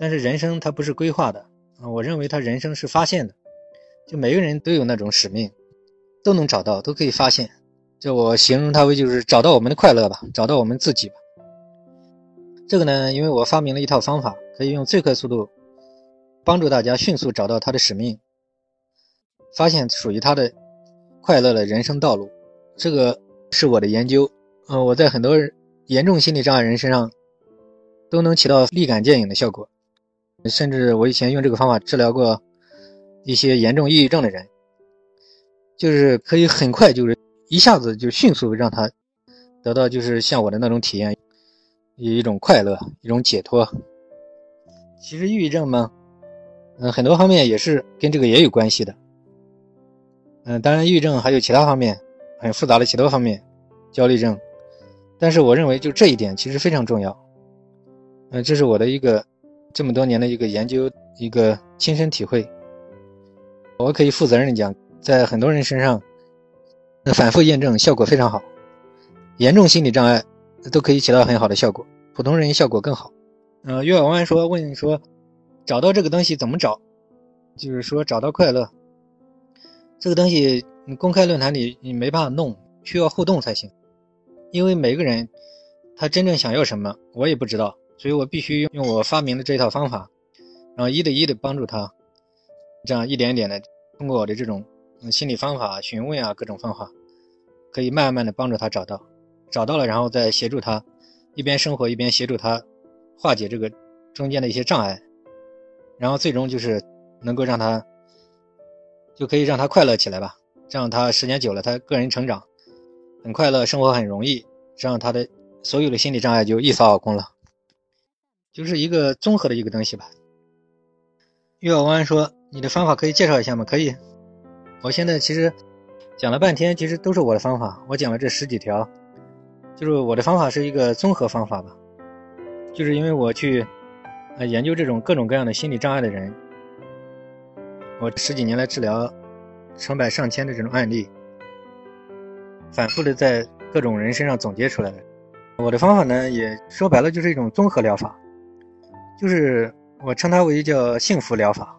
但是人生它不是规划的啊，我认为他人生是发现的，就每个人都有那种使命，都能找到，都可以发现。就我形容它为就是找到我们的快乐吧，找到我们自己吧。这个呢，因为我发明了一套方法，可以用最快速度帮助大家迅速找到他的使命，发现属于他的快乐的人生道路。这个是我的研究，呃，我在很多严重心理障碍人身上都能起到立竿见影的效果，甚至我以前用这个方法治疗过一些严重抑郁症的人，就是可以很快就是一下子就迅速让他得到就是像我的那种体验，有一种快乐，一种解脱。其实抑郁症嘛，嗯，很多方面也是跟这个也有关系的，嗯，当然抑郁症还有其他方面。很复杂的其他方面，焦虑症，但是我认为就这一点其实非常重要。嗯，这是我的一个这么多年的一个研究，一个亲身体会。我可以负责任讲，在很多人身上，那反复验证效果非常好。严重心理障碍都可以起到很好的效果，普通人效果更好。呃，岳小弯说问说，找到这个东西怎么找？就是说找到快乐，这个东西。你公开论坛里你没办法弄，需要互动才行。因为每个人他真正想要什么，我也不知道，所以我必须用我发明的这套方法，然后一对一的帮助他，这样一点点的通过我的这种心理方法、询问啊各种方法，可以慢慢的帮助他找到，找到了，然后再协助他一边生活一边协助他化解这个中间的一些障碍，然后最终就是能够让他就可以让他快乐起来吧。这样他时间久了，他个人成长很快乐，生活很容易，这样他的所有的心理障碍就一扫而空了，就是一个综合的一个东西吧。岳小湾说：“你的方法可以介绍一下吗？”可以。我现在其实讲了半天，其实都是我的方法。我讲了这十几条，就是我的方法是一个综合方法吧。就是因为我去呃研究这种各种各样的心理障碍的人，我十几年来治疗。成百上千的这种案例，反复的在各种人身上总结出来的。我的方法呢，也说白了就是一种综合疗法，就是我称它为叫幸福疗法。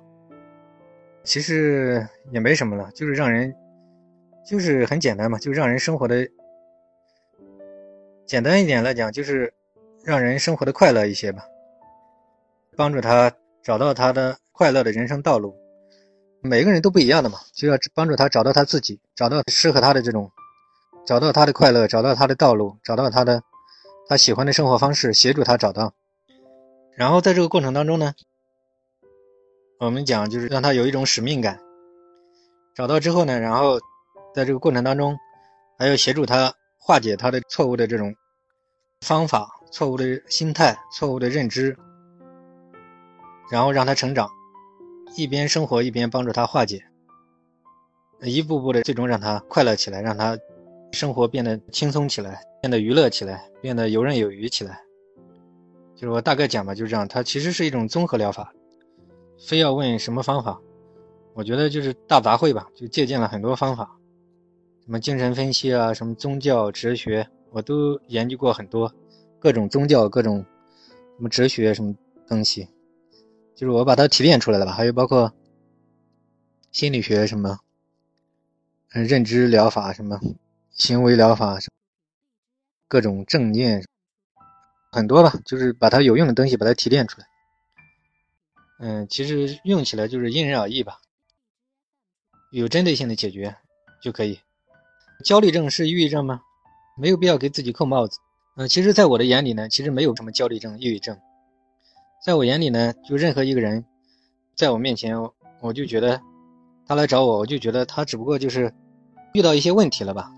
其实也没什么了，就是让人，就是很简单嘛，就让人生活的简单一点来讲，就是让人生活的快乐一些吧，帮助他找到他的快乐的人生道路。每个人都不一样的嘛，就要帮助他找到他自己，找到适合他的这种，找到他的快乐，找到他的道路，找到他的他喜欢的生活方式，协助他找到。然后在这个过程当中呢，我们讲就是让他有一种使命感。找到之后呢，然后在这个过程当中，还要协助他化解他的错误的这种方法、错误的心态、错误的认知，然后让他成长。一边生活一边帮助他化解，一步步的最终让他快乐起来，让他生活变得轻松起来，变得娱乐起来，变得游刃有余起来。就是我大概讲吧，就是这样。它其实是一种综合疗法。非要问什么方法，我觉得就是大杂烩吧，就借鉴了很多方法，什么精神分析啊，什么宗教哲学，我都研究过很多，各种宗教，各种什么哲学什么东西。就是我把它提炼出来了吧，还有包括心理学什么，嗯，认知疗法什么，行为疗法，各种正念，很多吧，就是把它有用的东西把它提炼出来。嗯，其实用起来就是因人而异吧，有针对性的解决就可以。焦虑症是抑郁症吗？没有必要给自己扣帽子。嗯，其实，在我的眼里呢，其实没有什么焦虑症、抑郁症。在我眼里呢，就任何一个人，在我面前，我就觉得他来找我，我就觉得他只不过就是遇到一些问题了吧。